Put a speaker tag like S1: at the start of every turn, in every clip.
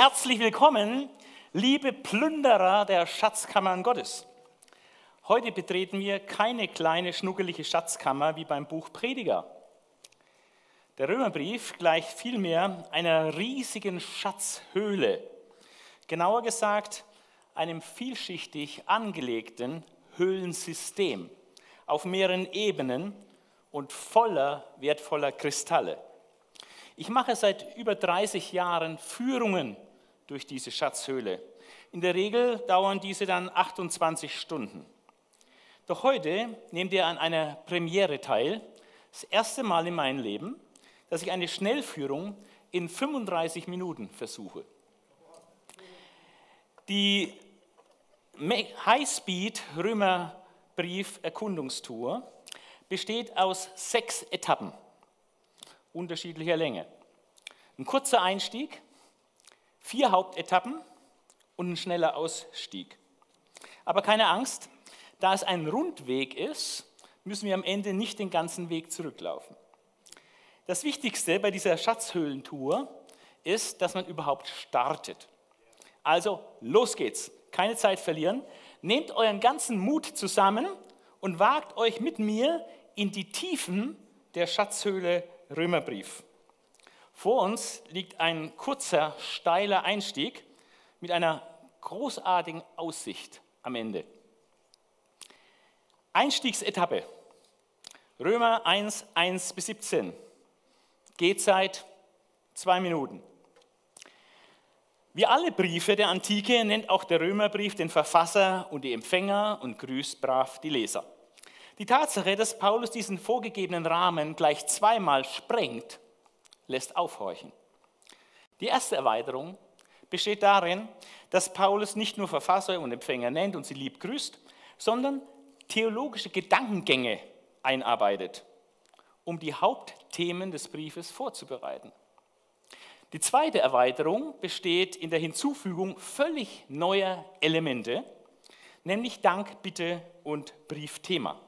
S1: Herzlich willkommen, liebe Plünderer der Schatzkammern Gottes. Heute betreten wir keine kleine schnuckelige Schatzkammer wie beim Buch Prediger. Der Römerbrief gleicht vielmehr einer riesigen Schatzhöhle, genauer gesagt einem vielschichtig angelegten Höhlensystem auf mehreren Ebenen und voller wertvoller Kristalle. Ich mache seit über 30 Jahren Führungen durch diese Schatzhöhle. In der Regel dauern diese dann 28 Stunden. Doch heute nehmt ihr an einer Premiere teil, das erste Mal in meinem Leben, dass ich eine Schnellführung in 35 Minuten versuche. Die Highspeed Römerbrief Erkundungstour besteht aus sechs Etappen unterschiedlicher Länge. Ein kurzer Einstieg, vier Hauptetappen und ein schneller Ausstieg. Aber keine Angst, da es ein Rundweg ist, müssen wir am Ende nicht den ganzen Weg zurücklaufen. Das Wichtigste bei dieser Schatzhöhlentour ist, dass man überhaupt startet. Also los geht's, keine Zeit verlieren, nehmt euren ganzen Mut zusammen und wagt euch mit mir in die Tiefen der Schatzhöhle Römerbrief. Vor uns liegt ein kurzer, steiler Einstieg mit einer großartigen Aussicht am Ende. Einstiegsetappe. Römer 1, 1 bis 17. Gehzeit zwei Minuten. Wie alle Briefe der Antike nennt auch der Römerbrief den Verfasser und die Empfänger und grüßt brav die Leser. Die Tatsache, dass Paulus diesen vorgegebenen Rahmen gleich zweimal sprengt, lässt aufhorchen. Die erste Erweiterung besteht darin, dass Paulus nicht nur Verfasser und Empfänger nennt und sie lieb grüßt, sondern theologische Gedankengänge einarbeitet, um die Hauptthemen des Briefes vorzubereiten. Die zweite Erweiterung besteht in der Hinzufügung völlig neuer Elemente, nämlich Dank, Bitte und Briefthema.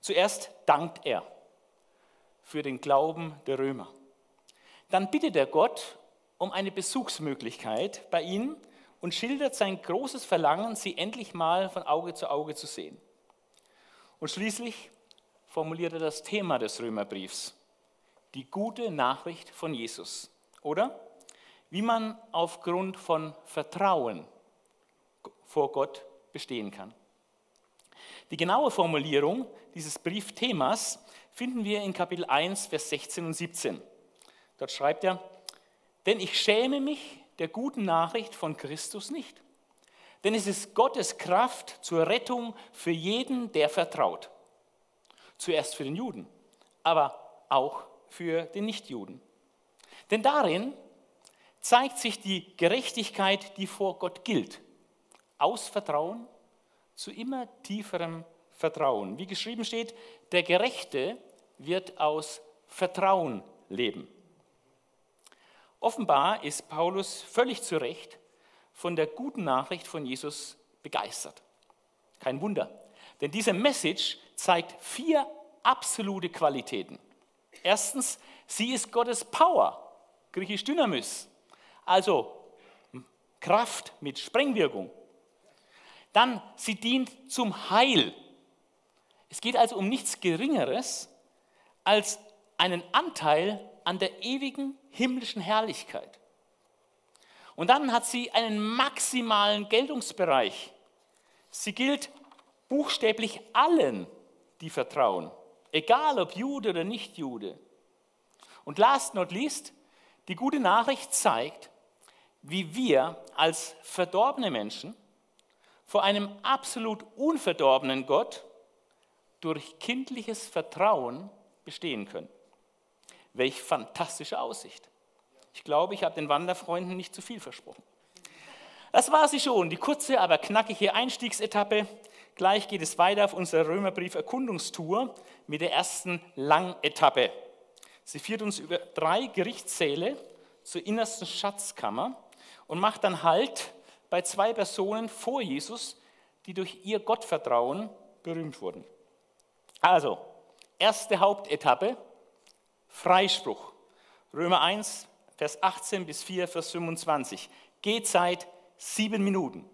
S1: Zuerst dankt er für den Glauben der Römer. Dann bittet er Gott um eine Besuchsmöglichkeit bei ihnen und schildert sein großes Verlangen, sie endlich mal von Auge zu Auge zu sehen. Und schließlich formuliert er das Thema des Römerbriefs, die gute Nachricht von Jesus. Oder wie man aufgrund von Vertrauen vor Gott bestehen kann. Die genaue Formulierung dieses Briefthemas finden wir in Kapitel 1, Vers 16 und 17. Dort schreibt er, denn ich schäme mich der guten Nachricht von Christus nicht. Denn es ist Gottes Kraft zur Rettung für jeden, der vertraut. Zuerst für den Juden, aber auch für den Nichtjuden. Denn darin zeigt sich die Gerechtigkeit, die vor Gott gilt. Aus Vertrauen zu immer tieferem Vertrauen. Wie geschrieben steht, der Gerechte wird aus Vertrauen leben. Offenbar ist Paulus völlig zu Recht von der guten Nachricht von Jesus begeistert. Kein Wunder, denn diese Message zeigt vier absolute Qualitäten. Erstens, sie ist Gottes Power, griechisch Dynamis, also Kraft mit Sprengwirkung. Dann, sie dient zum Heil. Es geht also um nichts Geringeres als einen Anteil an der ewigen himmlischen Herrlichkeit. Und dann hat sie einen maximalen Geltungsbereich. Sie gilt buchstäblich allen, die vertrauen, egal ob Jude oder nicht Jude. Und last not least, die gute Nachricht zeigt, wie wir als verdorbene Menschen vor einem absolut unverdorbenen Gott durch kindliches Vertrauen bestehen können. Welch fantastische Aussicht. Ich glaube, ich habe den Wanderfreunden nicht zu viel versprochen. Das war sie schon, die kurze, aber knackige Einstiegsetappe. Gleich geht es weiter auf unserer Römerbrief-Erkundungstour mit der ersten Langetappe. Sie führt uns über drei Gerichtssäle zur innersten Schatzkammer und macht dann Halt bei zwei Personen vor Jesus, die durch ihr Gottvertrauen berühmt wurden. Also, erste Hauptetappe, Freispruch. Römer 1, Vers 18 bis 4, Vers 25. Gehzeit sieben Minuten.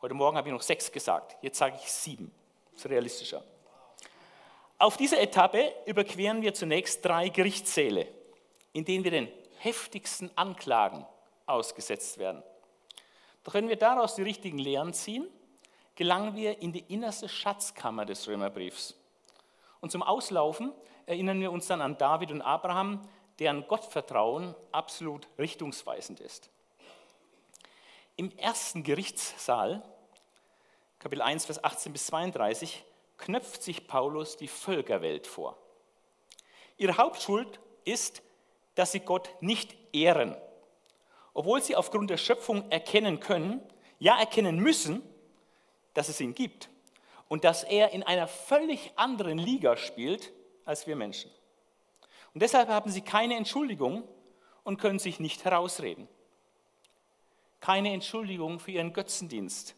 S1: Heute Morgen habe ich noch sechs gesagt, jetzt sage ich sieben. Das ist realistischer. Auf dieser Etappe überqueren wir zunächst drei Gerichtssäle, in denen wir den heftigsten Anklagen ausgesetzt werden. Doch wenn wir daraus die richtigen Lehren ziehen, gelangen wir in die innerste Schatzkammer des Römerbriefs. Und zum Auslaufen erinnern wir uns dann an David und Abraham, deren Gottvertrauen absolut richtungsweisend ist. Im ersten Gerichtssaal, Kapitel 1, Vers 18 bis 32, knöpft sich Paulus die Völkerwelt vor. Ihre Hauptschuld ist, dass sie Gott nicht ehren, obwohl sie aufgrund der Schöpfung erkennen können, ja erkennen müssen, dass es ihn gibt und dass er in einer völlig anderen Liga spielt als wir Menschen. Und deshalb haben sie keine Entschuldigung und können sich nicht herausreden. Keine Entschuldigung für ihren Götzendienst,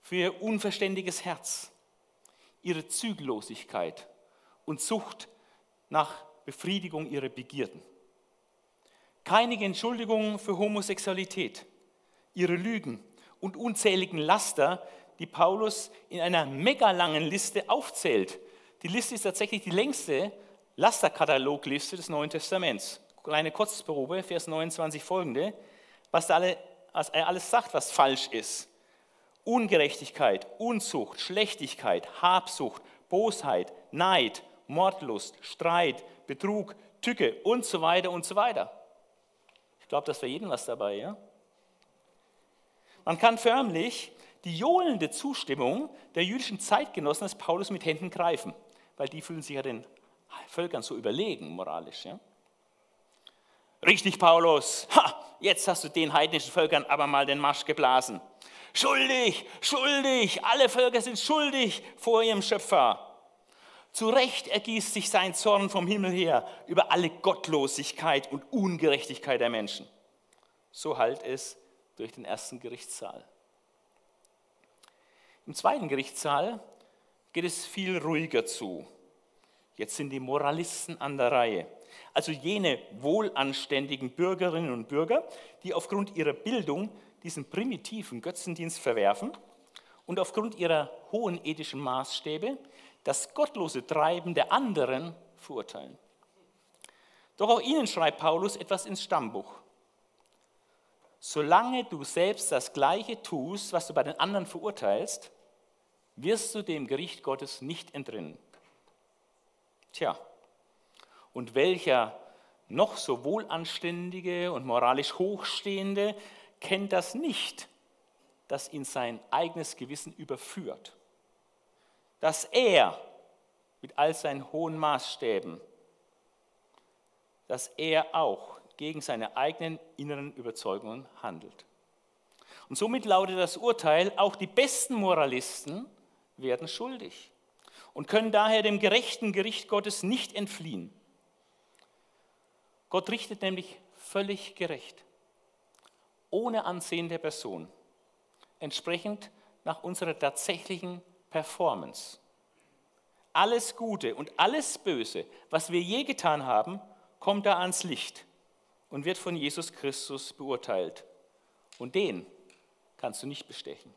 S1: für ihr unverständiges Herz, ihre Zügellosigkeit und Sucht nach Befriedigung ihrer Begierden. Keine Entschuldigung für Homosexualität, ihre Lügen und unzähligen Laster, die Paulus in einer mega langen Liste aufzählt. Die Liste ist tatsächlich die längste Lasterkatalogliste des Neuen Testaments. Kleine Kurzprobe, Vers 29 folgende, was, da alle, was er alles sagt, was falsch ist. Ungerechtigkeit, Unzucht, Schlechtigkeit, Habsucht, Bosheit, Neid, Mordlust, Streit, Betrug, Tücke und so weiter und so weiter. Ich glaube, das für jeden was dabei. Ja? Man kann förmlich die johlende Zustimmung der jüdischen Zeitgenossen des Paulus mit Händen greifen, weil die fühlen sich ja den Völkern so überlegen moralisch. Ja? Richtig, Paulus, ha, jetzt hast du den heidnischen Völkern aber mal den Marsch geblasen. Schuldig, schuldig, alle Völker sind schuldig vor ihrem Schöpfer. Zu Recht ergießt sich sein Zorn vom Himmel her über alle Gottlosigkeit und Ungerechtigkeit der Menschen. So halt es durch den ersten Gerichtssaal. Im zweiten Gerichtssaal geht es viel ruhiger zu. Jetzt sind die Moralisten an der Reihe. Also jene wohlanständigen Bürgerinnen und Bürger, die aufgrund ihrer Bildung diesen primitiven Götzendienst verwerfen und aufgrund ihrer hohen ethischen Maßstäbe das gottlose Treiben der anderen verurteilen. Doch auch ihnen schreibt Paulus etwas ins Stammbuch. Solange du selbst das Gleiche tust, was du bei den anderen verurteilst, wirst du dem Gericht Gottes nicht entrinnen. Tja, und welcher noch so wohlanständige und moralisch Hochstehende kennt das nicht, dass ihn sein eigenes Gewissen überführt. Dass er mit all seinen hohen Maßstäben, dass er auch gegen seine eigenen inneren Überzeugungen handelt. Und somit lautet das Urteil, auch die besten Moralisten werden schuldig und können daher dem gerechten Gericht Gottes nicht entfliehen. Gott richtet nämlich völlig gerecht ohne Ansehen der Person, entsprechend nach unserer tatsächlichen Performance. Alles Gute und alles Böse, was wir je getan haben, kommt da ans Licht und wird von Jesus Christus beurteilt. Und den kannst du nicht bestechen.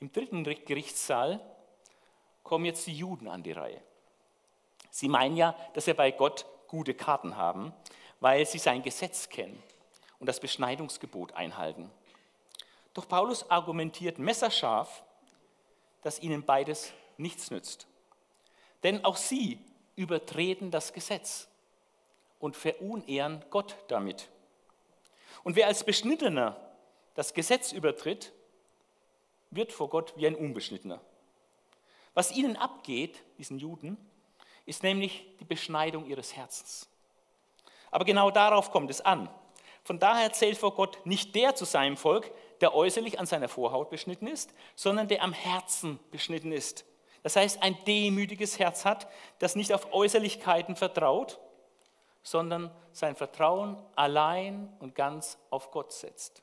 S1: Im dritten Gerichtssaal kommen jetzt die Juden an die Reihe. Sie meinen ja, dass sie bei Gott gute Karten haben, weil sie sein Gesetz kennen und das Beschneidungsgebot einhalten. Doch Paulus argumentiert messerscharf, dass ihnen beides nichts nützt. Denn auch sie übertreten das Gesetz und verunehren Gott damit. Und wer als Beschnittener das Gesetz übertritt, wird vor Gott wie ein Unbeschnittener. Was ihnen abgeht, diesen Juden, ist nämlich die Beschneidung ihres Herzens. Aber genau darauf kommt es an. Von daher zählt vor Gott nicht der zu seinem Volk, der äußerlich an seiner Vorhaut beschnitten ist, sondern der am Herzen beschnitten ist. Das heißt, ein demütiges Herz hat, das nicht auf Äußerlichkeiten vertraut, sondern sein Vertrauen allein und ganz auf Gott setzt.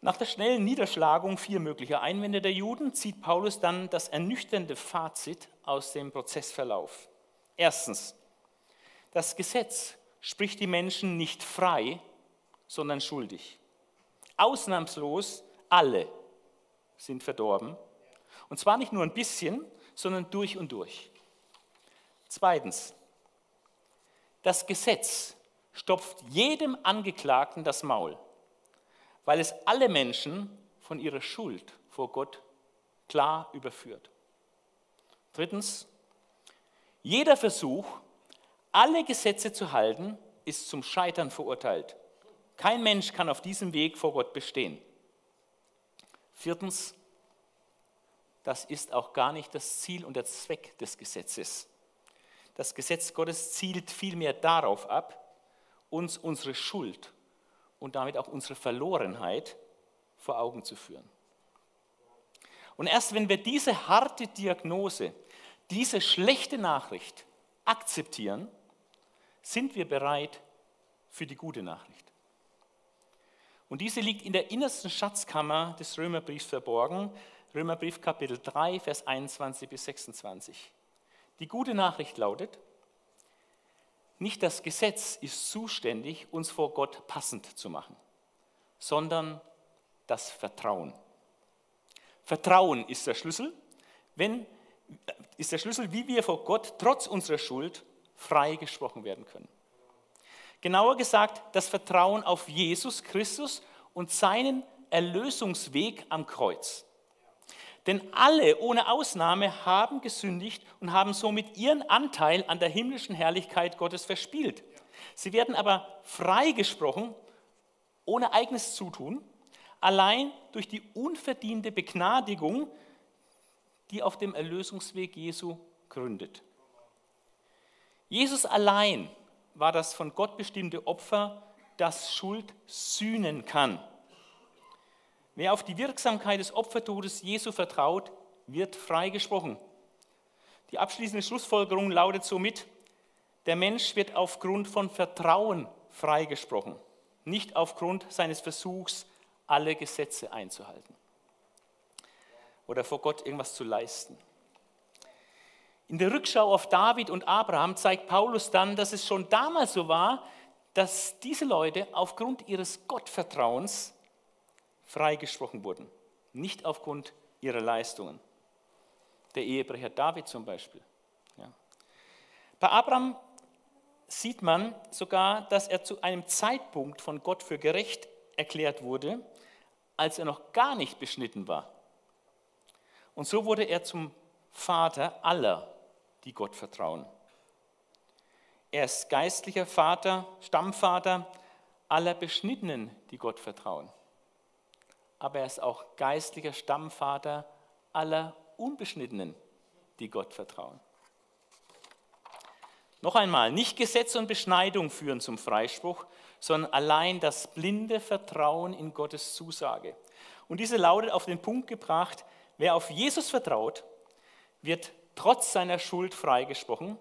S1: Nach der schnellen Niederschlagung vier möglicher Einwände der Juden zieht Paulus dann das ernüchternde Fazit aus dem Prozessverlauf. Erstens, das Gesetz spricht die Menschen nicht frei, sondern schuldig. Ausnahmslos alle sind verdorben. Und zwar nicht nur ein bisschen, sondern durch und durch. Zweitens, das Gesetz stopft jedem Angeklagten das Maul, weil es alle Menschen von ihrer Schuld vor Gott klar überführt. Drittens, jeder Versuch, alle Gesetze zu halten, ist zum Scheitern verurteilt. Kein Mensch kann auf diesem Weg vor Gott bestehen. Viertens, das ist auch gar nicht das Ziel und der Zweck des Gesetzes. Das Gesetz Gottes zielt vielmehr darauf ab, uns unsere Schuld und damit auch unsere Verlorenheit vor Augen zu führen. Und erst wenn wir diese harte Diagnose, diese schlechte Nachricht akzeptieren, sind wir bereit für die gute Nachricht. Und diese liegt in der innersten Schatzkammer des Römerbriefs verborgen. Römerbrief Kapitel 3, Vers 21 bis 26. Die gute Nachricht lautet, nicht das Gesetz ist zuständig, uns vor Gott passend zu machen, sondern das Vertrauen. Vertrauen ist der Schlüssel, wenn, ist der Schlüssel, wie wir vor Gott trotz unserer Schuld frei gesprochen werden können. Genauer gesagt, das Vertrauen auf Jesus Christus und seinen Erlösungsweg am Kreuz. Denn alle ohne Ausnahme haben gesündigt und haben somit ihren Anteil an der himmlischen Herrlichkeit Gottes verspielt. Sie werden aber freigesprochen, ohne eigenes Zutun, allein durch die unverdiente Begnadigung, die auf dem Erlösungsweg Jesu gründet. Jesus allein war das von Gott bestimmte Opfer, das Schuld sühnen kann. Wer auf die Wirksamkeit des Opfertodes Jesu vertraut, wird freigesprochen. Die abschließende Schlussfolgerung lautet somit, der Mensch wird aufgrund von Vertrauen freigesprochen, nicht aufgrund seines Versuchs, alle Gesetze einzuhalten oder vor Gott irgendwas zu leisten. In der Rückschau auf David und Abraham zeigt Paulus dann, dass es schon damals so war, dass diese Leute aufgrund ihres Gottvertrauens freigesprochen wurden, nicht aufgrund ihrer Leistungen. Der Ehebrecher David zum Beispiel. Ja. Bei Abraham sieht man sogar, dass er zu einem Zeitpunkt von Gott für gerecht erklärt wurde, als er noch gar nicht beschnitten war. Und so wurde er zum Vater aller die Gott vertrauen. Er ist geistlicher Vater, Stammvater aller Beschnittenen, die Gott vertrauen. Aber er ist auch geistlicher Stammvater aller Unbeschnittenen, die Gott vertrauen. Noch einmal, nicht Gesetz und Beschneidung führen zum Freispruch, sondern allein das blinde Vertrauen in Gottes Zusage. Und diese lautet auf den Punkt gebracht, wer auf Jesus vertraut, wird trotz seiner Schuld freigesprochen,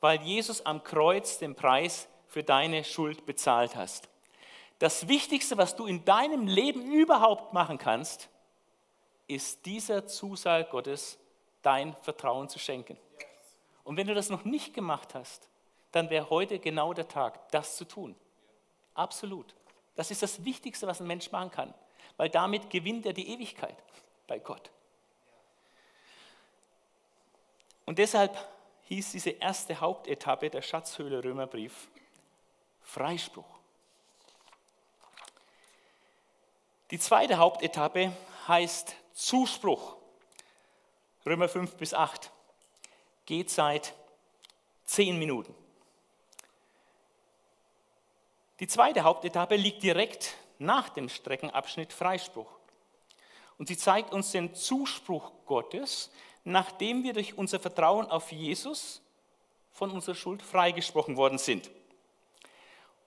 S1: weil Jesus am Kreuz den Preis für deine Schuld bezahlt hast. Das Wichtigste, was du in deinem Leben überhaupt machen kannst, ist dieser Zusage Gottes, dein Vertrauen zu schenken. Und wenn du das noch nicht gemacht hast, dann wäre heute genau der Tag, das zu tun. Absolut. Das ist das Wichtigste, was ein Mensch machen kann, weil damit gewinnt er die Ewigkeit bei Gott. Und deshalb hieß diese erste Hauptetappe der Schatzhöhle Römerbrief Freispruch. Die zweite Hauptetappe heißt Zuspruch. Römer 5 bis 8. Geht seit zehn Minuten. Die zweite Hauptetappe liegt direkt nach dem Streckenabschnitt Freispruch. Und sie zeigt uns den Zuspruch Gottes, nachdem wir durch unser Vertrauen auf Jesus von unserer Schuld freigesprochen worden sind.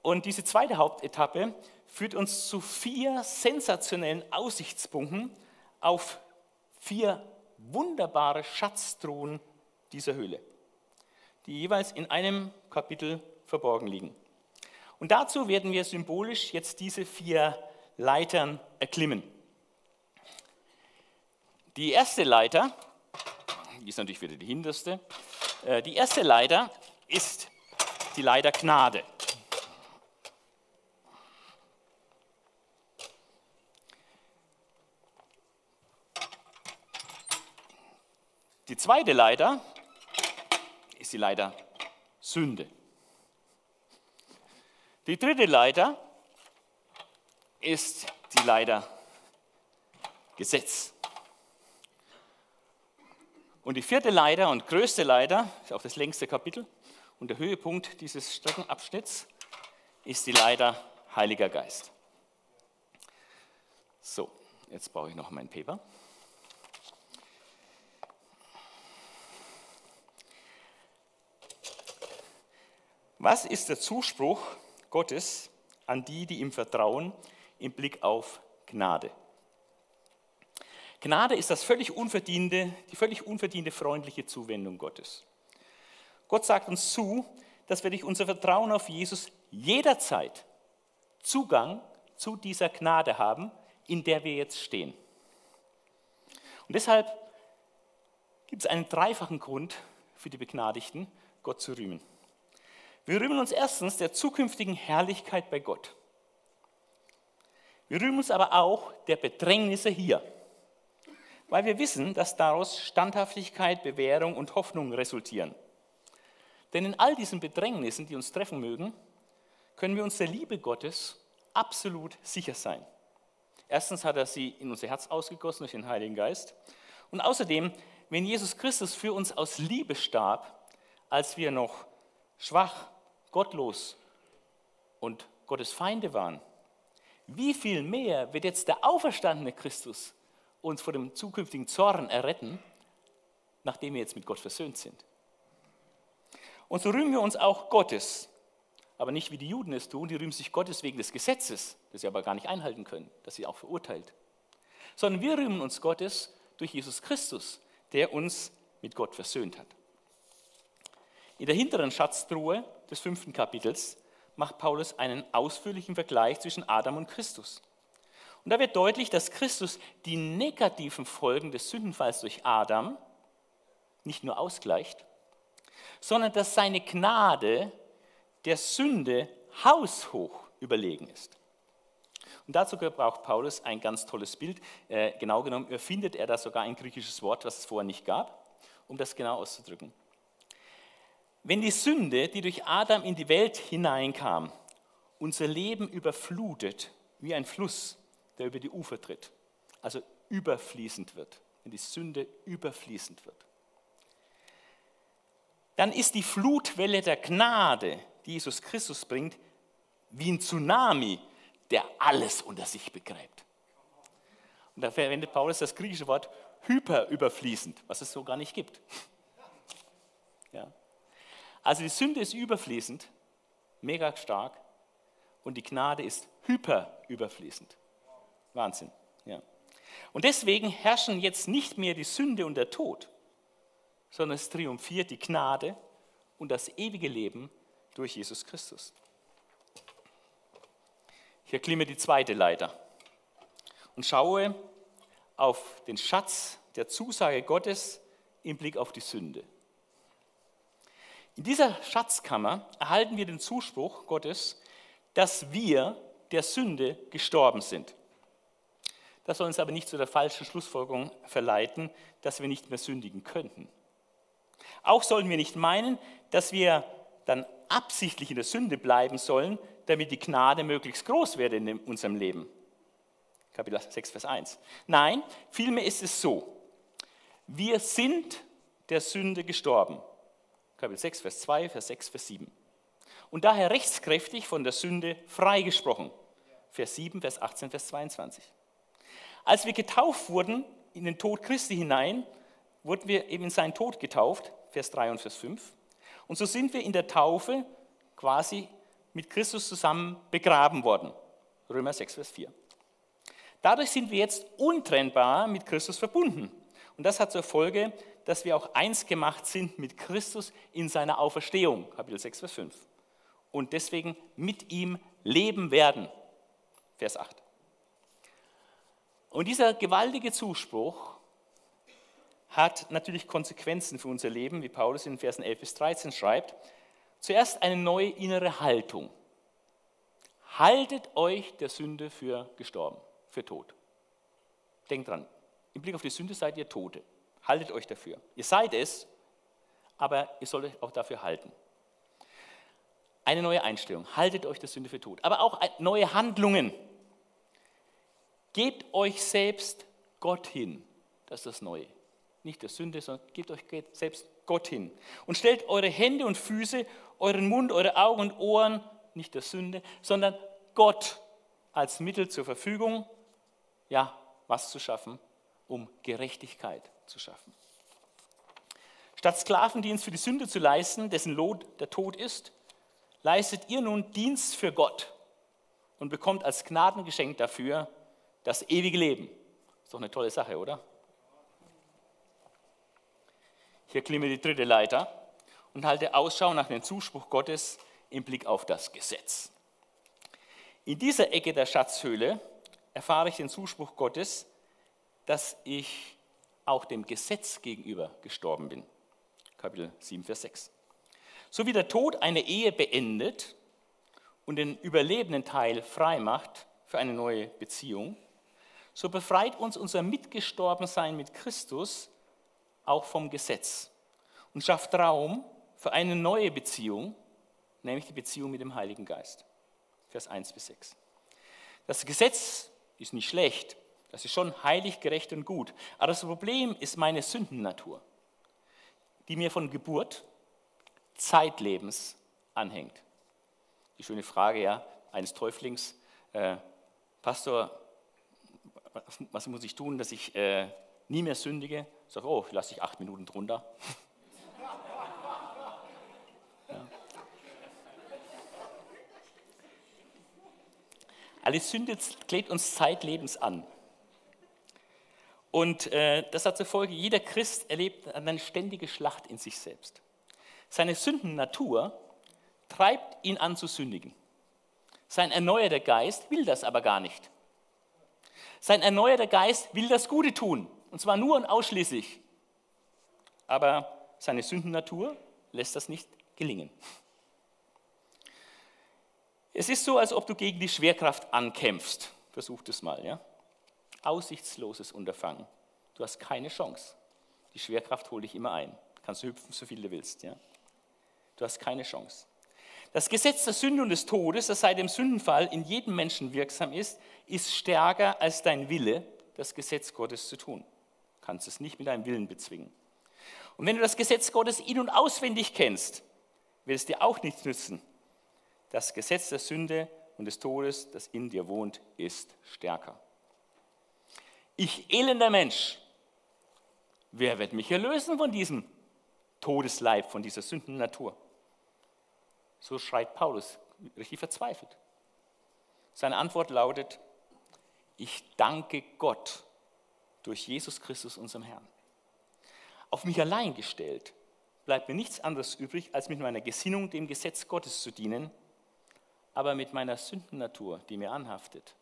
S1: Und diese zweite Hauptetappe führt uns zu vier sensationellen Aussichtspunkten auf vier wunderbare Schatztruhen dieser Höhle, die jeweils in einem Kapitel verborgen liegen. Und dazu werden wir symbolisch jetzt diese vier Leitern erklimmen. Die erste Leiter die ist natürlich wieder die hinterste. Äh, die erste Leiter ist die Leiter Gnade. Die zweite Leiter ist die Leiter Sünde. Die dritte Leiter ist die Leiter Gesetz. Und die vierte Leiter und größte Leiter, ist auch das längste Kapitel, und der Höhepunkt dieses Streckenabschnitts ist die Leiter Heiliger Geist. So, jetzt brauche ich noch mein Paper. Was ist der Zuspruch Gottes an die, die ihm vertrauen, im Blick auf Gnade? Gnade ist das völlig unverdiente, die völlig unverdiente freundliche Zuwendung Gottes. Gott sagt uns zu, dass wir durch unser Vertrauen auf Jesus jederzeit Zugang zu dieser Gnade haben, in der wir jetzt stehen. Und deshalb gibt es einen dreifachen Grund für die Begnadigten, Gott zu rühmen. Wir rühmen uns erstens der zukünftigen Herrlichkeit bei Gott. Wir rühmen uns aber auch der Bedrängnisse hier, weil wir wissen, dass daraus Standhaftigkeit, Bewährung und Hoffnung resultieren. Denn in all diesen Bedrängnissen, die uns treffen mögen, können wir uns der Liebe Gottes absolut sicher sein. Erstens hat er sie in unser Herz ausgegossen durch den Heiligen Geist. Und außerdem, wenn Jesus Christus für uns aus Liebe starb, als wir noch schwach, gottlos und Gottes Feinde waren, wie viel mehr wird jetzt der auferstandene Christus uns vor dem zukünftigen Zorn erretten, nachdem wir jetzt mit Gott versöhnt sind. Und so rühmen wir uns auch Gottes, aber nicht wie die Juden es tun, die rühmen sich Gottes wegen des Gesetzes, das sie aber gar nicht einhalten können, das sie auch verurteilt, sondern wir rühmen uns Gottes durch Jesus Christus, der uns mit Gott versöhnt hat. In der hinteren Schatztruhe des fünften Kapitels macht Paulus einen ausführlichen Vergleich zwischen Adam und Christus. Und da wird deutlich, dass Christus die negativen Folgen des Sündenfalls durch Adam nicht nur ausgleicht, sondern dass seine Gnade der Sünde haushoch überlegen ist. Und dazu braucht Paulus ein ganz tolles Bild. Äh, genau genommen erfindet er da sogar ein griechisches Wort, was es vorher nicht gab, um das genau auszudrücken. Wenn die Sünde, die durch Adam in die Welt hineinkam, unser Leben überflutet wie ein Fluss, der über die Ufer tritt, also überfließend wird, wenn die Sünde überfließend wird, dann ist die Flutwelle der Gnade, die Jesus Christus bringt, wie ein Tsunami, der alles unter sich begräbt. Und da verwendet Paulus das griechische Wort hyperüberfließend, was es so gar nicht gibt. Also die Sünde ist überfließend, mega stark, und die Gnade ist hyperüberfließend. Wahnsinn. Ja. Und deswegen herrschen jetzt nicht mehr die Sünde und der Tod, sondern es triumphiert die Gnade und das ewige Leben durch Jesus Christus. Ich erklimme die zweite Leiter und schaue auf den Schatz der Zusage Gottes im Blick auf die Sünde. In dieser Schatzkammer erhalten wir den Zuspruch Gottes, dass wir der Sünde gestorben sind. Das soll uns aber nicht zu der falschen Schlussfolgerung verleiten, dass wir nicht mehr sündigen könnten. Auch sollen wir nicht meinen, dass wir dann absichtlich in der Sünde bleiben sollen, damit die Gnade möglichst groß werde in unserem Leben. Kapitel 6, Vers 1. Nein, vielmehr ist es so. Wir sind der Sünde gestorben. Kapitel 6, Vers 2, Vers 6, Vers 7. Und daher rechtskräftig von der Sünde freigesprochen. Vers 7, Vers 18, Vers 22. Als wir getauft wurden in den Tod Christi hinein, wurden wir eben in seinen Tod getauft, Vers 3 und Vers 5. Und so sind wir in der Taufe quasi mit Christus zusammen begraben worden. Römer 6, Vers 4. Dadurch sind wir jetzt untrennbar mit Christus verbunden. Und das hat zur Folge, dass wir auch eins gemacht sind mit Christus in seiner Auferstehung, Kapitel 6, Vers 5. Und deswegen mit ihm leben werden, Vers 8. Und dieser gewaltige Zuspruch hat natürlich Konsequenzen für unser Leben, wie Paulus in Versen 11 bis 13 schreibt. Zuerst eine neue innere Haltung. Haltet euch der Sünde für gestorben, für tot. Denkt dran, im Blick auf die Sünde seid ihr Tote. Haltet euch dafür. Ihr seid es, aber ihr sollt euch auch dafür halten. Eine neue Einstellung. Haltet euch der Sünde für tot. Aber auch neue Handlungen. Gebt euch selbst Gott hin. Das ist das Neue. Nicht der Sünde, sondern gebt euch selbst Gott hin. Und stellt eure Hände und Füße, euren Mund, eure Augen und Ohren, nicht der Sünde, sondern Gott als Mittel zur Verfügung, ja, was zu schaffen, um Gerechtigkeit zu schaffen. Statt Sklavendienst für die Sünde zu leisten, dessen Lohn der Tod ist, leistet ihr nun Dienst für Gott und bekommt als Gnadengeschenk dafür das ewige Leben. Ist doch eine tolle Sache, oder? Hier klimme die dritte Leiter und halte Ausschau nach dem Zuspruch Gottes im Blick auf das Gesetz. In dieser Ecke der Schatzhöhle erfahre ich den Zuspruch Gottes, dass ich auch dem Gesetz gegenüber gestorben bin. Kapitel 7, Vers 6. So wie der Tod eine Ehe beendet und den überlebenden Teil frei macht für eine neue Beziehung, so befreit uns unser Mitgestorbensein mit Christus auch vom Gesetz und schafft Raum für eine neue Beziehung, nämlich die Beziehung mit dem Heiligen Geist. Vers 1 bis 6. Das Gesetz ist nicht schlecht, das ist schon heilig, gerecht und gut. Aber das Problem ist meine Sündennatur, die mir von Geburt zeitlebens anhängt. Die schöne Frage ja, eines Täuflings, äh, Pastor, was, muss ich tun, dass ich äh, nie mehr sündige? Ich sage, oh, lasse ich acht Minuten drunter. Alle Sünde klebt uns zeitlebens an. Und äh, das hat zur Folge, jeder Christ erlebt eine ständige Schlacht in sich selbst. Seine Sündennatur treibt ihn an zu sündigen. Sein erneuerter Geist will das aber gar nicht. Sein erneuerter Geist will das Gute tun, und zwar nur und ausschließlich. Aber seine Sündennatur lässt das nicht gelingen. Es ist so, als ob du gegen die Schwerkraft ankämpfst. Versuch das mal, ja? Aussichtsloses Unterfangen. Du hast keine Chance. Die Schwerkraft holt dich immer ein. Kannst du hüpfen, so viel du willst. Ja? Du hast keine Chance. Das Gesetz der Sünde und des Todes, das seit dem Sündenfall in jedem Menschen wirksam ist, ist stärker als dein Wille, das Gesetz Gottes zu tun. Du kannst es nicht mit deinem Willen bezwingen. Und wenn du das Gesetz Gottes in- und auswendig kennst, wird es dir auch nichts nützen. Das Gesetz der Sünde und des Todes, das in dir wohnt, ist stärker. Ich elender Mensch, wer wird mich erlösen von diesem Todesleib, von dieser Sündennatur? So schreit Paulus, richtig verzweifelt. Seine Antwort lautet, ich danke Gott durch Jesus Christus, unserem Herrn. Auf mich allein gestellt bleibt mir nichts anderes übrig, als mit meiner Gesinnung dem Gesetz Gottes zu dienen, aber mit meiner Sündennatur, die mir anhaftet,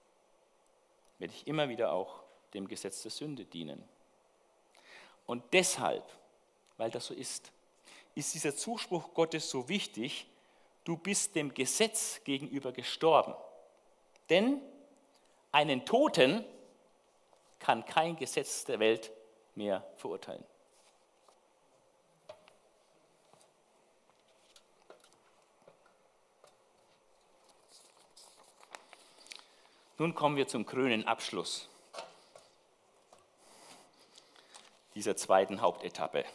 S1: werde ich immer wieder auch dem Gesetz der Sünde dienen. Und deshalb, weil das so ist, ist dieser Zuspruch Gottes so wichtig, du bist dem Gesetz gegenüber gestorben. Denn einen Toten kann kein Gesetz der Welt mehr verurteilen. Nun kommen wir zum grünen Abschluss. Dieser zweiten Hauptetappe.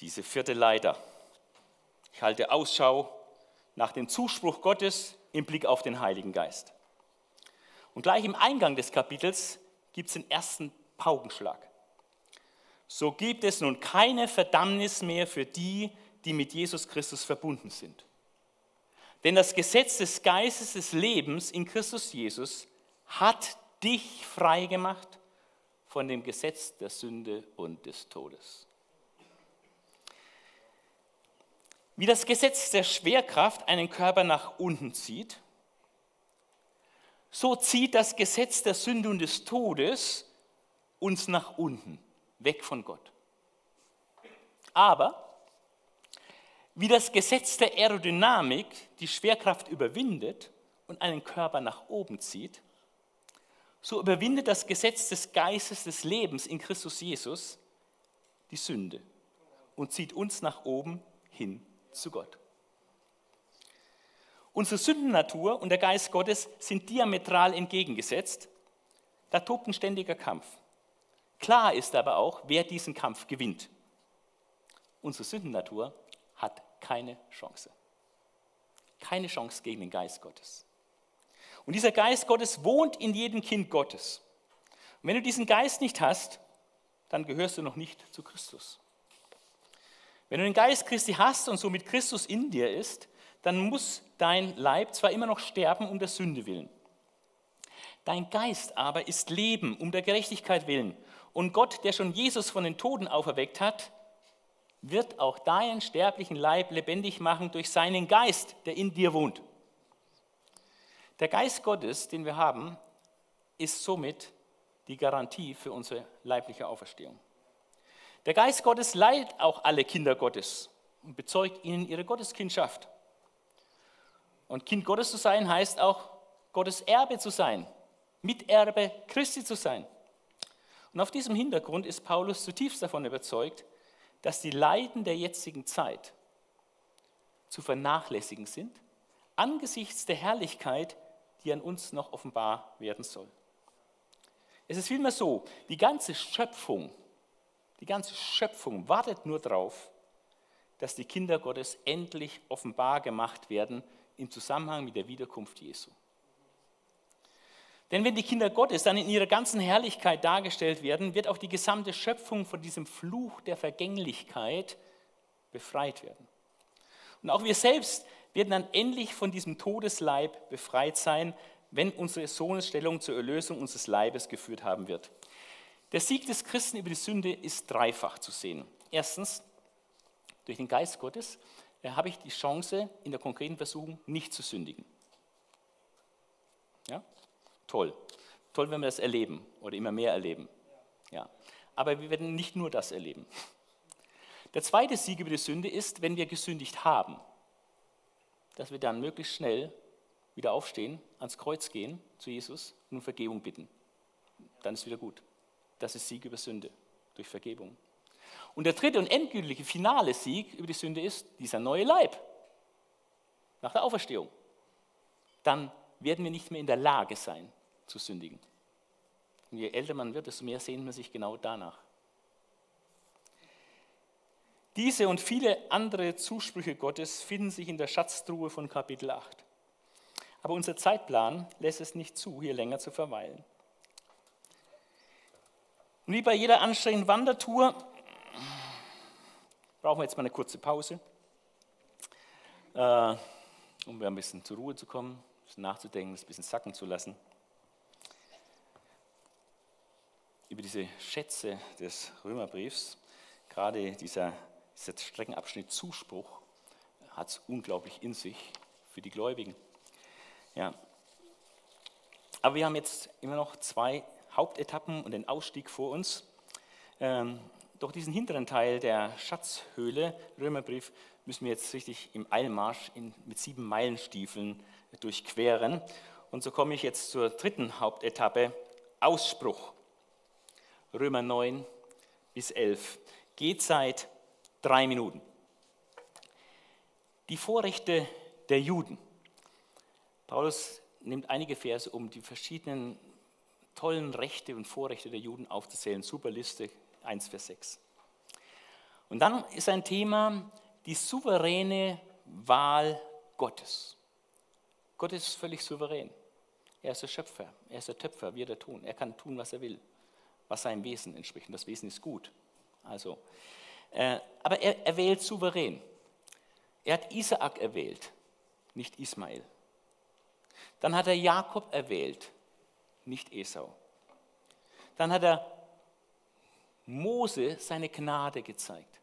S1: Diese vierte Leiter. Ich halte Ausschau nach dem Zuspruch Gottes im Blick auf den Heiligen Geist. Und gleich im Eingang des Kapitels gibt es den ersten Paukenschlag. So gibt es nun keine Verdammnis mehr für die, die mit Jesus Christus verbunden sind. Denn das Gesetz des Geistes des Lebens in Christus Jesus hat dich frei gemacht von dem Gesetz der Sünde und des Todes. Wie das Gesetz der Schwerkraft einen Körper nach unten zieht, so zieht das Gesetz der Sünde und des Todes uns nach unten, weg von Gott. Aber Wie das Gesetz der Aerodynamik die Schwerkraft überwindet und einen Körper nach oben zieht, so überwindet das Gesetz des Geistes des Lebens in Christus Jesus die Sünde und zieht uns nach oben hin zu Gott. Unsere Sündennatur und der Geist Gottes sind diametral entgegengesetzt. Da tobt ein ständiger Kampf. Klar ist aber auch, wer diesen Kampf gewinnt. Unsere Sündennatur hat keine Chance. Keine Chance gegen den Geist Gottes. Und dieser Geist Gottes wohnt in jedem Kind Gottes. Und wenn du diesen Geist nicht hast, dann gehörst du noch nicht zu Christus. Wenn du den Geist Christi hast und somit Christus in dir ist, dann muss dein Leib zwar immer noch sterben um der Sünde willen. Dein Geist aber ist Leben um der Gerechtigkeit willen. Und Gott, der schon Jesus von den Toten auferweckt hat, wird auch deinen sterblichen Leib lebendig machen durch seinen Geist, der in dir wohnt. Der Geist Gottes, den wir haben, ist somit die Garantie für unsere leibliche Auferstehung. Der Geist Gottes leitet auch alle Kinder Gottes und bezeugt ihnen ihre Gotteskindschaft. Und Kind Gottes zu sein heißt auch Gottes Erbe zu sein, Miterbe Christi zu sein. Und auf diesem Hintergrund ist Paulus zutiefst davon überzeugt, dass die Leiden der jetzigen Zeit zu vernachlässigen sind, angesichts der Herrlichkeit, die an uns noch offenbar werden soll. Es ist vielmehr so, die ganze Schöpfung, die ganze Schöpfung wartet nur darauf, dass die Kinder Gottes endlich offenbar gemacht werden im Zusammenhang mit der Wiederkunft Jesu. Denn wenn die Kinder Gottes dann in ihrer ganzen Herrlichkeit dargestellt werden, wird auch die gesamte Schöpfung von diesem Fluch der Vergänglichkeit befreit werden. Und auch wir selbst werden dann endlich von diesem Todesleib befreit sein, wenn unsere Sohnesstellung zur Erlösung unseres Leibes geführt haben wird. Der Sieg des Christen über die Sünde ist dreifach zu sehen. Erstens, durch den Geist Gottes äh, habe ich die Chance, in der konkreten Versuchung nicht zu sündigen. Ja? Toll. Toll, wenn wir das erleben oder immer mehr erleben. Ja. Aber wir werden nicht nur das erleben. Der zweite Sieg über die Sünde ist, wenn wir gesündigt haben, dass wir dann möglichst schnell wieder aufstehen, ans Kreuz gehen zu Jesus und um Vergebung bitten. Dann ist wieder gut. Das ist Sieg über Sünde durch Vergebung. Und der dritte und endgültige finale Sieg über die Sünde ist dieser neue Leib nach der Auferstehung. Dann werden wir nicht mehr in der Lage sein zu sündigen. Und je älter man wird, desto mehr sehnt man sich genau danach. Diese und viele andere Zusprüche Gottes finden sich in der Schatztruhe von Kapitel 8. Aber unser Zeitplan lässt es nicht zu, hier länger zu verweilen. Und wie bei jeder anstrengenden Wandertour brauchen wir jetzt mal eine kurze Pause, äh, um ein bisschen zur Ruhe zu kommen, nachzudenken, ein bisschen sacken zu lassen. Über diese Schätze des Römerbriefs, gerade dieser, dieser Streckenabschnitt Zuspruch, hat es unglaublich in sich für die Gläubigen. Ja. Aber wir haben jetzt immer noch zwei Hauptetappen und den Ausstieg vor uns. Ähm, doch diesen hinteren Teil der Schatzhöhle, Römerbrief, müssen wir jetzt richtig im Eilmarsch in, mit sieben Meilenstiefeln durchqueren. Und so komme ich jetzt zur dritten Hauptetappe, Ausspruch. Römer 9 bis 11. Geht seit drei Minuten. Die Vorrechte der Juden. Paulus nimmt einige Verse, um die verschiedenen tollen Rechte und Vorrechte der Juden aufzuzählen. Super Liste, 1 Vers 6. Und dann ist ein Thema die souveräne Wahl Gottes. Gott ist völlig souverän. Er ist der Schöpfer, er ist der Töpfer, wie er tun. Er kann tun, was er will, was seinem Wesen entspricht. Und das Wesen ist gut. Also, aber er, er wählt souverän. Er hat Isaak erwählt, nicht Ismael. Dann hat er Jakob erwählt, nicht Esau. Dann hat er Mose seine Gnade gezeigt.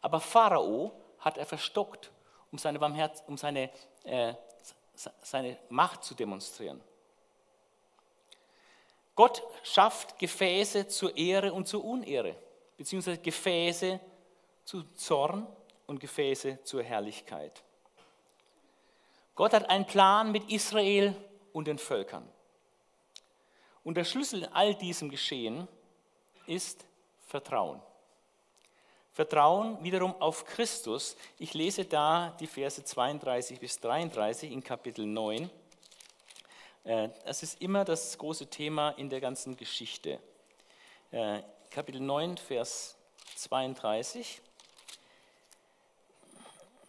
S1: Aber Pharao hat er verstockt, um seine, um seine, äh, seine Macht zu demonstrieren. Gott schafft Gefäße zur Ehre und zur Unehre, beziehungsweise Gefäße zu Zorn und Gefäße zur Herrlichkeit. Gott hat einen Plan mit Israel und den Völkern. Und der Schlüssel in all diesem Geschehen ist Vertrauen. Vertrauen wiederum auf Christus. Ich lese da die Verse 32 bis 33 in Kapitel 9. Äh, das ist immer das große Thema in der ganzen Geschichte. Kapitel 9, Vers 32.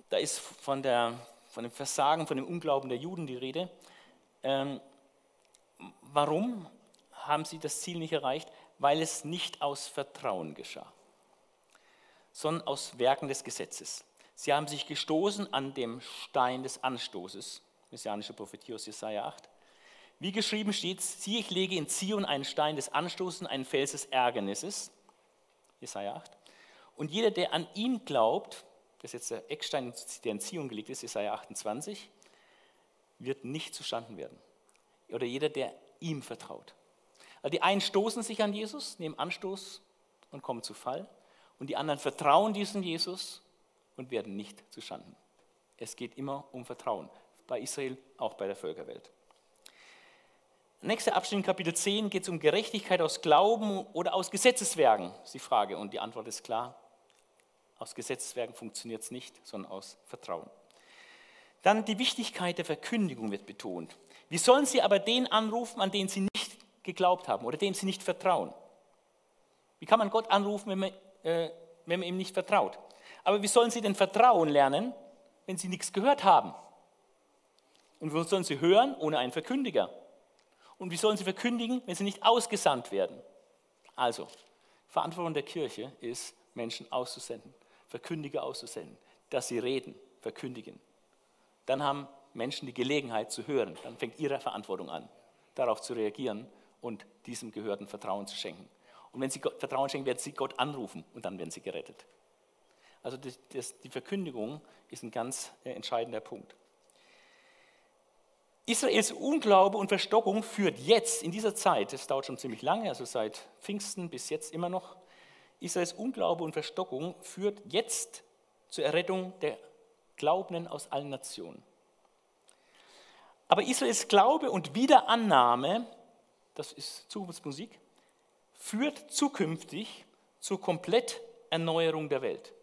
S1: Da ist von, der, von dem Versagen, von dem Unglauben der Juden die Rede. Ähm, warum haben sie das Ziel nicht erreicht? Weil es nicht aus Vertrauen geschah, sondern aus Werken des Gesetzes. Sie haben sich gestoßen an dem Stein des Anstoßes, messianische Prophetie aus Jesaja 8. Wie geschrieben steht, siehe, ich lege in Zion einen Stein des Anstoßes, einen Fels des Ärgernisses, Jesaja 8. Und jeder, der an ihn glaubt, das ist jetzt der Eckstein, der in Zion gelegt ist, Jesaja 28, wird nicht zustanden werden. Oder jeder, der ihm vertraut. Also die einen stoßen sich an Jesus, nehmen Anstoß und kommen zu Fall. Und die anderen vertrauen diesem Jesus und werden nicht zustanden. Es geht immer um Vertrauen. Bei Israel, auch bei der Völkerwelt. Nächster Abschnitt, Kapitel 10, geht es um Gerechtigkeit aus Glauben oder aus Gesetzeswerken, ist die Frage. Und die Antwort ist klar, aus Gesetzeswerken funktioniert es nicht, sondern aus Vertrauen. Dann die Wichtigkeit der Verkündigung wird betont. Wie sollen sie aber den anrufen, an den sie nicht geglaubt haben oder dem sie nicht vertrauen? Wie kann man Gott anrufen, wenn man, äh, wenn man ihm nicht vertraut? Aber wie sollen sie denn Vertrauen lernen, wenn sie nichts gehört haben? Und wie sollen sie hören ohne einen Verkündiger? Und wie sollen sie verkündigen, wenn sie nicht ausgesandt werden? Also, Verantwortung der Kirche ist, Menschen auszusenden. Verkündiger auszusenden, dass sie reden, verkündigen. Dann haben Menschen die Gelegenheit zu hören. Dann fängt ihre Verantwortung an, darauf zu reagieren und diesem Gehörten Vertrauen zu schenken. Und wenn sie Gott Vertrauen schenken, werden sie Gott anrufen und dann werden sie gerettet. Also das, die Verkündigung ist ein ganz äh, entscheidender Punkt. Israels Unglaube und Verstockung führt jetzt in dieser Zeit, das dauert schon ziemlich lange, also seit Pfingsten bis jetzt immer noch, Israels Unglaube und Verstockung führt jetzt zur Errettung der Glaubenden aus allen Nationen. Aber Israels Glaube und Wiederannahme, das ist Zukunftsmusik, führt zukünftig zur Kompletterneuerung der Welt.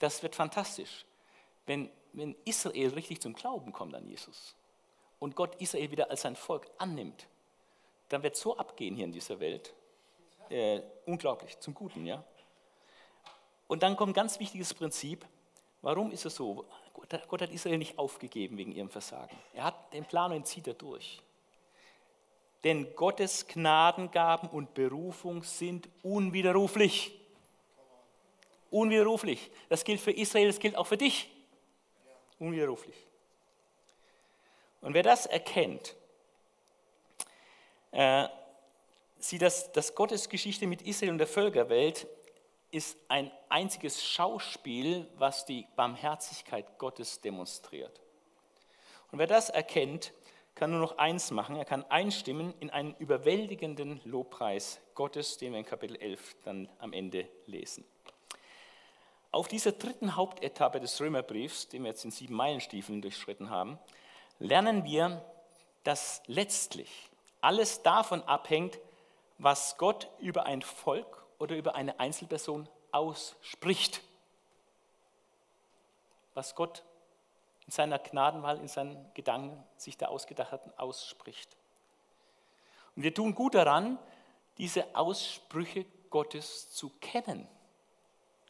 S1: Das wird fantastisch, wenn, wenn Israel richtig zum Glauben kommt an Jesus und Gott Israel wieder als sein Volk annimmt. Dann wird es so abgehen hier in dieser Welt, äh, unglaublich, zum Guten, ja. Und dann kommt ein ganz wichtiges Prinzip. Warum ist es so? Gott hat Israel nicht aufgegeben wegen ihrem Versagen. Er hat den Plan und zieht er durch. Denn Gottes Gnadengaben und Berufung sind unwiderruflich. Unwiderruflich. Das gilt für Israel, das gilt auch für dich. Unwiderruflich. Und wer das erkennt, äh, sieht, dass, dass Gottes Geschichte mit Israel und der Völkerwelt ist ein einziges Schauspiel, was die Barmherzigkeit Gottes demonstriert. Und wer das erkennt, kann nur noch eins machen, er kann einstimmen in einen überwältigenden Lobpreis Gottes, den wir in Kapitel 11 dann am Ende lesen. Auf dieser dritten Hauptetappe des Römerbriefs, den wir jetzt in sieben Meilenstiefeln durchschritten haben, lernen wir, dass letztlich alles davon abhängt, was Gott über ein Volk oder über eine Einzelperson ausspricht. Was Gott in seiner Gnadenwahl, in seinen Gedanken sich da ausgedacht hat, ausspricht. Und wir tun gut daran, diese Aussprüche Gottes zu kennen,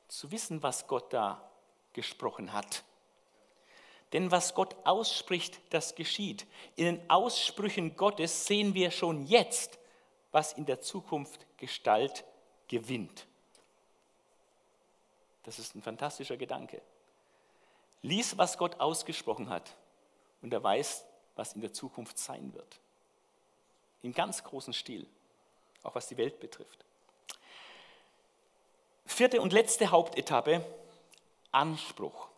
S1: zu wissen, was Gott da gesprochen hat. Denn was Gott ausspricht, das geschieht. In den Aussprüchen Gottes sehen wir schon jetzt, was in der Zukunft Gestalt gewinnt. Das ist ein fantastischer Gedanke. Lies, was Gott ausgesprochen hat und er weiß, was in der Zukunft sein wird. In ganz großem Stil, auch was die Welt betrifft. Vierte und letzte Hauptetappe, Anspruch.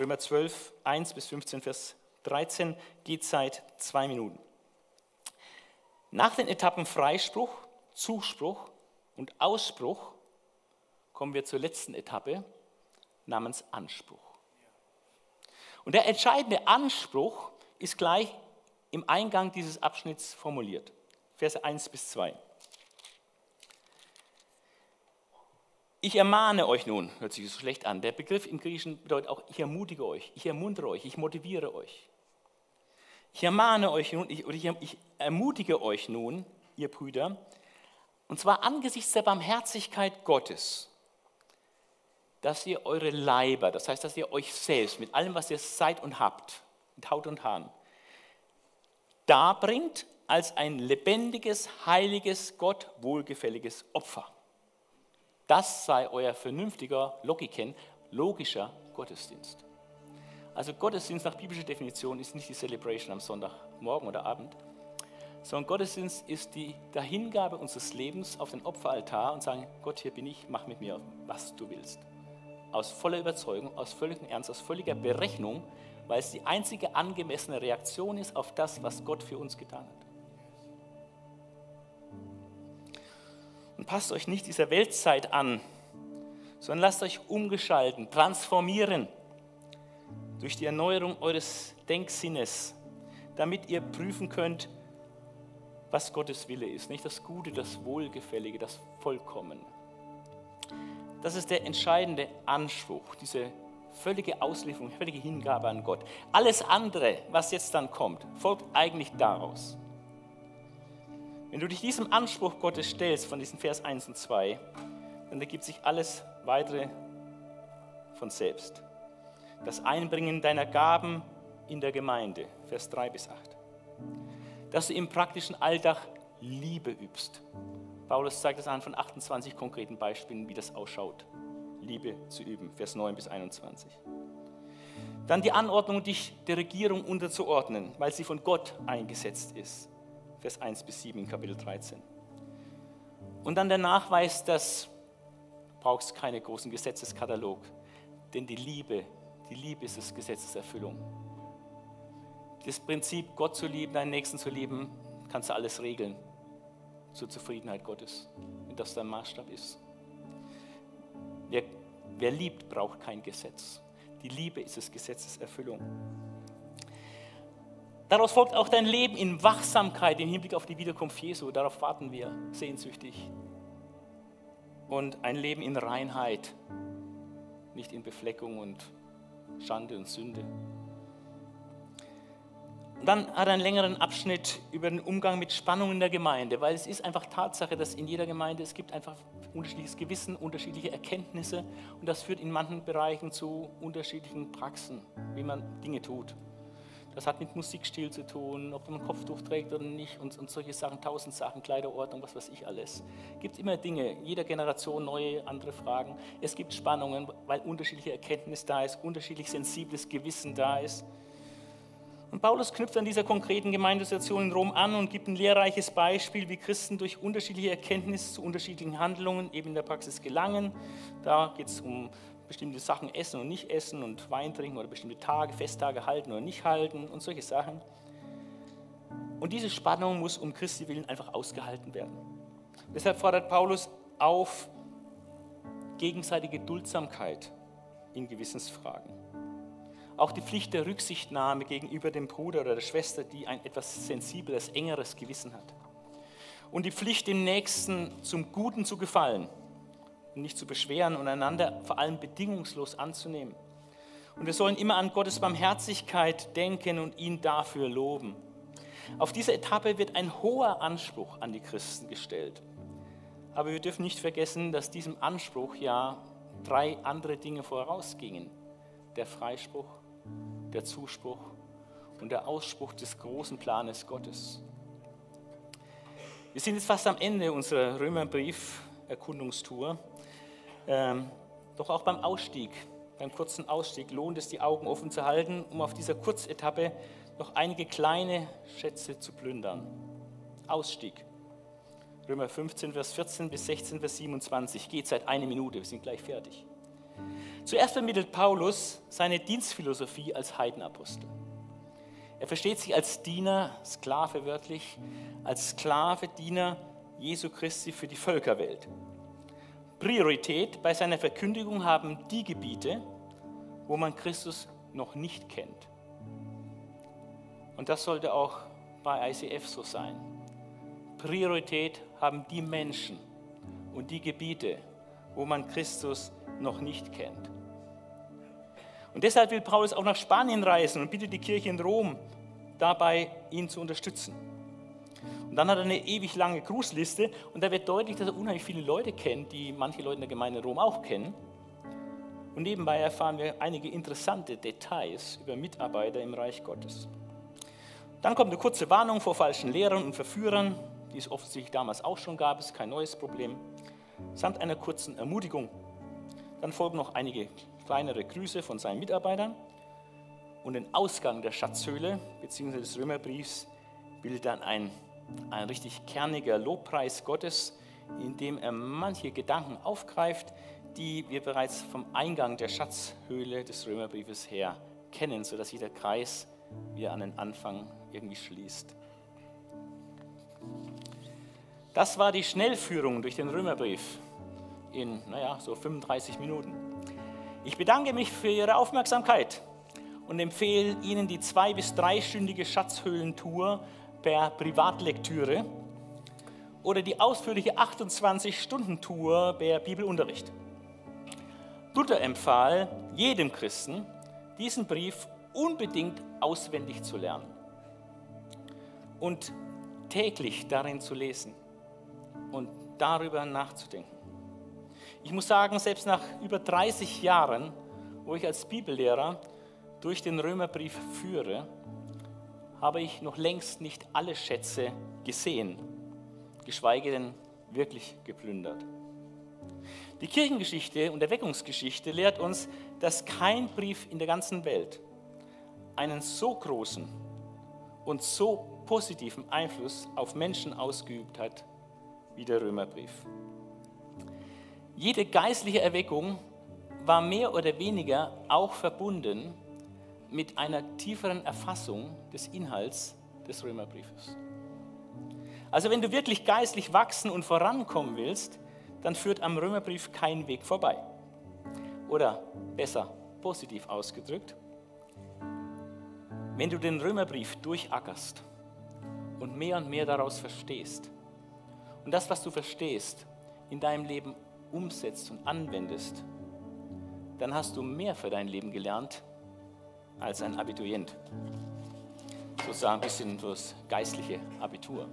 S1: Römer 12, 1 bis 15, Vers 13 geht seit zwei Minuten. Nach den Etappen Freispruch, Zuspruch und Ausspruch kommen wir zur letzten Etappe, namens Anspruch. Und der entscheidende Anspruch ist gleich im Eingang dieses Abschnitts formuliert. Verse 1 bis 2. Ich ermahne euch nun, hört sich so schlecht an. Der Begriff im Griechischen bedeutet auch, ich ermutige euch, ich ermuntere euch, ich motiviere euch. Ich ermahne euch nun, ich, oder ich, ich ermutige euch nun, ihr Brüder, und zwar angesichts der Barmherzigkeit Gottes, dass ihr eure Leiber, das heißt, dass ihr euch selbst mit allem, was ihr seid und habt, mit Haut und Haaren, darbringt als ein lebendiges, heiliges, Gott wohlgefälliges Opfer. Das sei euer vernünftiger, Logiken, logischer Gottesdienst. Also Gottesdienst nach biblischer Definition ist nicht die Celebration am Sonntagmorgen oder Abend, sondern Gottesdienst ist die Dahingabe unseres Lebens auf den Opferaltar und sagen, Gott, hier bin ich, mach mit mir, was du willst. Aus voller Überzeugung, aus völligem Ernst, aus völliger Berechnung, weil es die einzige angemessene Reaktion ist auf das, was Gott für uns getan hat. Und passt euch nicht dieser Weltzeit an, sondern lasst euch umgeschalten, transformieren durch die Erneuerung eures Denksinnes, damit ihr prüfen könnt, was Gottes Wille ist. Nicht das Gute, das Wohlgefällige, das Vollkommene. Das ist der entscheidende Anspruch, diese völlige Auslieferung, völlige Hingabe an Gott. Alles andere, was jetzt dann kommt, folgt eigentlich daraus. Wenn du dich diesem Anspruch Gottes stellst, von diesen Vers 1 und 2, dann ergibt sich alles weitere von selbst. Das Einbringen deiner Gaben in der Gemeinde, Vers 3 bis 8. Dass du im praktischen Alltag Liebe übst. Paulus zeigt es an von 28 konkreten Beispielen, wie das ausschaut. Liebe zu üben, Vers 9 bis 21. Dann die Anordnung, dich der Regierung unterzuordnen, weil sie von Gott eingesetzt ist. Vers 1 bis 7 in Kapitel 13. Und dann der Nachweis, dass du brauchst keinen großen Gesetzeskatalog, denn die Liebe, die Liebe ist das Gesetzeserfüllung. Das Prinzip, Gott zu lieben, deinen Nächsten zu lieben, kannst du alles regeln zur Zufriedenheit Gottes, wenn das dein Maßstab ist. Wer, wer liebt, braucht kein Gesetz. Die Liebe ist das Gesetzeserfüllung. Daraus folgt auch dein Leben in Wachsamkeit im Hinblick auf die Wiederkunft Jesu. Darauf warten wir sehnsüchtig. Und ein Leben in Reinheit, nicht in Befleckung und Schande und Sünde. Und dann hat er einen längeren Abschnitt über den Umgang mit Spannungen der Gemeinde, weil es ist einfach Tatsache, dass in jeder Gemeinde es gibt einfach unterschiedliches Gewissen, unterschiedliche Erkenntnisse und das führt in manchen Bereichen zu unterschiedlichen Praxen, wie man Dinge tut. Das hat mit Musikstil zu tun, ob man Kopftuch trägt oder nicht und, und solche Sachen, tausend Sachen, Kleiderordnung, was weiß ich alles. Es gibt immer Dinge, jeder Generation neue, andere Fragen. Es gibt Spannungen, weil unterschiedliche Erkenntnis da ist, unterschiedlich sensibles Gewissen da ist. Und Paulus knüpft an dieser konkreten Gemeindesituation in Rom an und gibt ein lehrreiches Beispiel, wie Christen durch unterschiedliche Erkenntnisse zu unterschiedlichen Handlungen eben in der Praxis gelangen. Da geht es um bestimmte Sachen essen und nicht essen und Wein trinken oder bestimmte Tage, Festtage halten oder nicht halten und solche Sachen. Und diese Spannung muss um Christi willen einfach ausgehalten werden. Deshalb fordert Paulus auf gegenseitige Duldsamkeit in Gewissensfragen. Auch die Pflicht der Rücksichtnahme gegenüber dem Bruder oder der Schwester, die ein etwas sensibles, engeres Gewissen hat. Und die Pflicht, dem Nächsten zum Guten zu gefallen nicht zu beschweren und einander vor allem bedingungslos anzunehmen. Und wir sollen immer an Gottes Barmherzigkeit denken und ihn dafür loben. Auf dieser Etappe wird ein hoher Anspruch an die Christen gestellt. Aber wir dürfen nicht vergessen, dass diesem Anspruch ja drei andere Dinge vorausgingen. Der Freispruch, der Zuspruch und der Ausspruch des großen Planes Gottes. Wir sind jetzt fast am Ende unserer Römerbrief-Erkundungstour. Ähm, doch auch beim Ausstieg, beim kurzen Ausstieg lohnt es, die Augen offen zu halten, um auf dieser Kurzetappe noch einige kleine Schätze zu plündern. Ausstieg. Römer 15, Vers 14 bis 16, Vers 27. Geht seit einer Minute, wir sind gleich fertig. Zuerst vermittelt Paulus seine Dienstphilosophie als Heidenapostel. Er versteht sich als Diener, Sklave wörtlich, als Sklave, Diener Jesu Christi für die Völkerwelt. Priorität bei seiner Verkündigung haben die Gebiete, wo man Christus noch nicht kennt. Und das sollte auch bei ICF so sein. Priorität haben die Menschen und die Gebiete, wo man Christus noch nicht kennt. Und deshalb will Paulus auch nach Spanien reisen und bittet die Kirche in Rom dabei, ihn zu unterstützen. Und dann hat er eine ewig lange Grußliste und da wird deutlich, dass er unheimlich viele Leute kennt, die manche Leute in der Gemeinde in Rom auch kennen. Und nebenbei erfahren wir einige interessante Details über Mitarbeiter im Reich Gottes. Dann kommt eine kurze Warnung vor falschen Lehrern und Verführern, die es offensichtlich damals auch schon gab, ist kein neues Problem, samt einer kurzen Ermutigung. Dann folgen noch einige kleinere Grüße von seinen Mitarbeitern und den Ausgang der Schatzhöhle bzw. des Römerbriefs bildet dann ein, ein richtig kerniger Lobpreis Gottes, in dem er manche Gedanken aufgreift, die wir bereits vom Eingang der Schatzhöhle des Römerbriefes her kennen, sodass sich der Kreis wieder an den Anfang irgendwie schließt. Das war die Schnellführung durch den Römerbrief in, naja, so 35 Minuten. Ich bedanke mich für Ihre Aufmerksamkeit und empfehle Ihnen die zwei- bis dreistündige Schatzhöhlentour per Privatlektüre oder die ausführliche 28-Stunden-Tour per Bibelunterricht. Luther empfahl jedem Christen, diesen Brief unbedingt auswendig zu lernen und täglich darin zu lesen und darüber nachzudenken. Ich muss sagen, selbst nach über 30 Jahren, wo ich als Bibellehrer durch den Römerbrief führe, habe ich noch längst nicht alle Schätze gesehen, geschweige denn wirklich geplündert. Die Kirchengeschichte und Erweckungsgeschichte lehrt uns, dass kein Brief in der ganzen Welt einen so großen und so positiven Einfluss auf Menschen ausgeübt hat wie der Römerbrief. Jede geistliche Erweckung war mehr oder weniger auch verbunden mit einer tieferen Erfassung des Inhalts des Römerbriefes. Also wenn du wirklich geistlich wachsen und vorankommen willst, dann führt am Römerbrief kein Weg vorbei. Oder besser, positiv ausgedrückt, wenn du den Römerbrief durchackerst und mehr und mehr daraus verstehst und das, was du verstehst, in deinem Leben umsetzt und anwendest, dann hast du mehr für dein Leben gelernt als ein Abiturient. Sozusagen ein bisschen das geistliche Abitur.